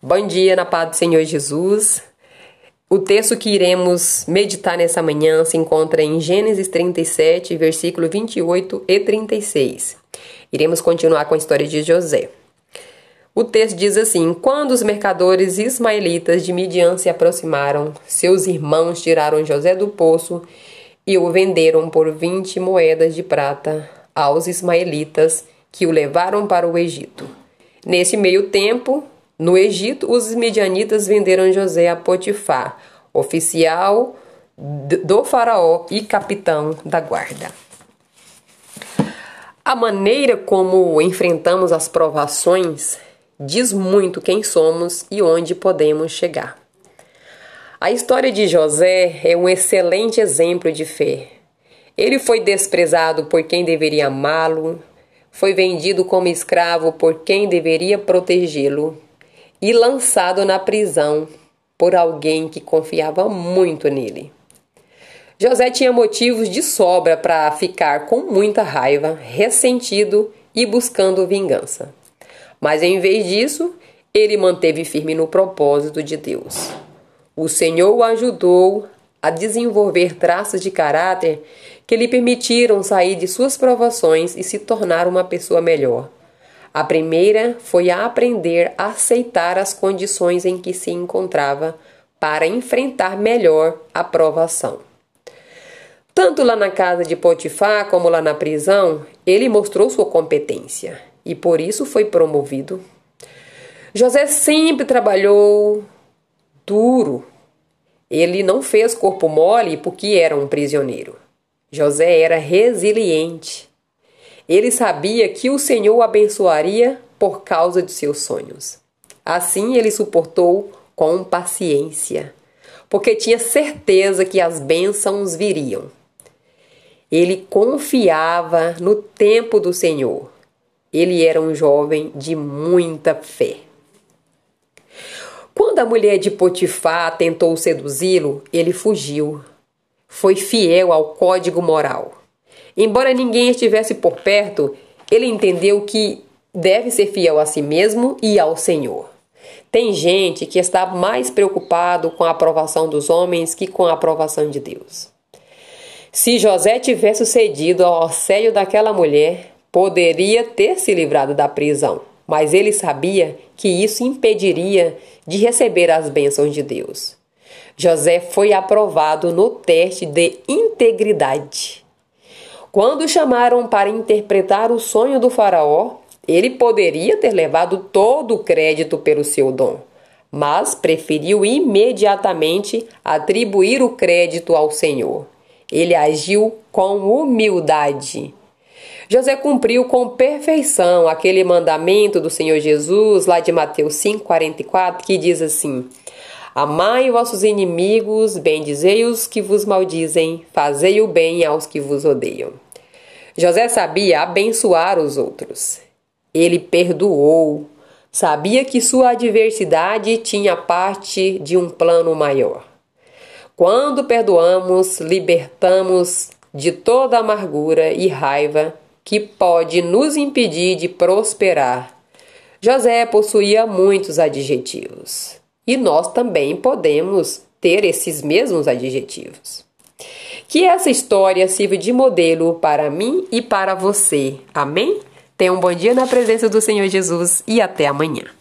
Bom dia na paz do Senhor Jesus. O texto que iremos meditar nessa manhã se encontra em Gênesis 37, versículo 28 e 36. Iremos continuar com a história de José. O texto diz assim: Quando os mercadores ismaelitas de Midian se aproximaram, seus irmãos tiraram José do poço e o venderam por vinte moedas de prata aos ismaelitas que o levaram para o Egito. Nesse meio tempo, no Egito, os midianitas venderam José a Potifar, oficial do faraó e capitão da guarda. A maneira como enfrentamos as provações diz muito quem somos e onde podemos chegar. A história de José é um excelente exemplo de fé. Ele foi desprezado por quem deveria amá-lo, foi vendido como escravo por quem deveria protegê-lo e lançado na prisão por alguém que confiava muito nele. José tinha motivos de sobra para ficar com muita raiva, ressentido e buscando vingança. Mas em vez disso, ele manteve firme no propósito de Deus. O Senhor o ajudou a desenvolver traços de caráter que lhe permitiram sair de suas provações e se tornar uma pessoa melhor. A primeira foi a aprender a aceitar as condições em que se encontrava para enfrentar melhor a provação. Tanto lá na casa de Potifar como lá na prisão, ele mostrou sua competência e por isso foi promovido. José sempre trabalhou duro. Ele não fez corpo mole porque era um prisioneiro. José era resiliente. Ele sabia que o Senhor o abençoaria por causa de seus sonhos. Assim ele suportou com paciência, porque tinha certeza que as bênçãos viriam. Ele confiava no tempo do Senhor. Ele era um jovem de muita fé. Quando a mulher de Potifar tentou seduzi-lo, ele fugiu. Foi fiel ao código moral. Embora ninguém estivesse por perto, ele entendeu que deve ser fiel a si mesmo e ao Senhor. Tem gente que está mais preocupado com a aprovação dos homens que com a aprovação de Deus. Se José tivesse cedido ao assédio daquela mulher, poderia ter se livrado da prisão, mas ele sabia que isso impediria de receber as bênçãos de Deus. José foi aprovado no teste de integridade. Quando chamaram para interpretar o sonho do Faraó, ele poderia ter levado todo o crédito pelo seu dom, mas preferiu imediatamente atribuir o crédito ao Senhor. Ele agiu com humildade. José cumpriu com perfeição aquele mandamento do Senhor Jesus, lá de Mateus 5,44, que diz assim: Amai vossos inimigos, bendizei os que vos maldizem, fazei o bem aos que vos odeiam. José sabia abençoar os outros. Ele perdoou. Sabia que sua adversidade tinha parte de um plano maior. Quando perdoamos, libertamos de toda amargura e raiva que pode nos impedir de prosperar. José possuía muitos adjetivos e nós também podemos ter esses mesmos adjetivos. Que essa história sirva de modelo para mim e para você. Amém? Tenha um bom dia na presença do Senhor Jesus e até amanhã.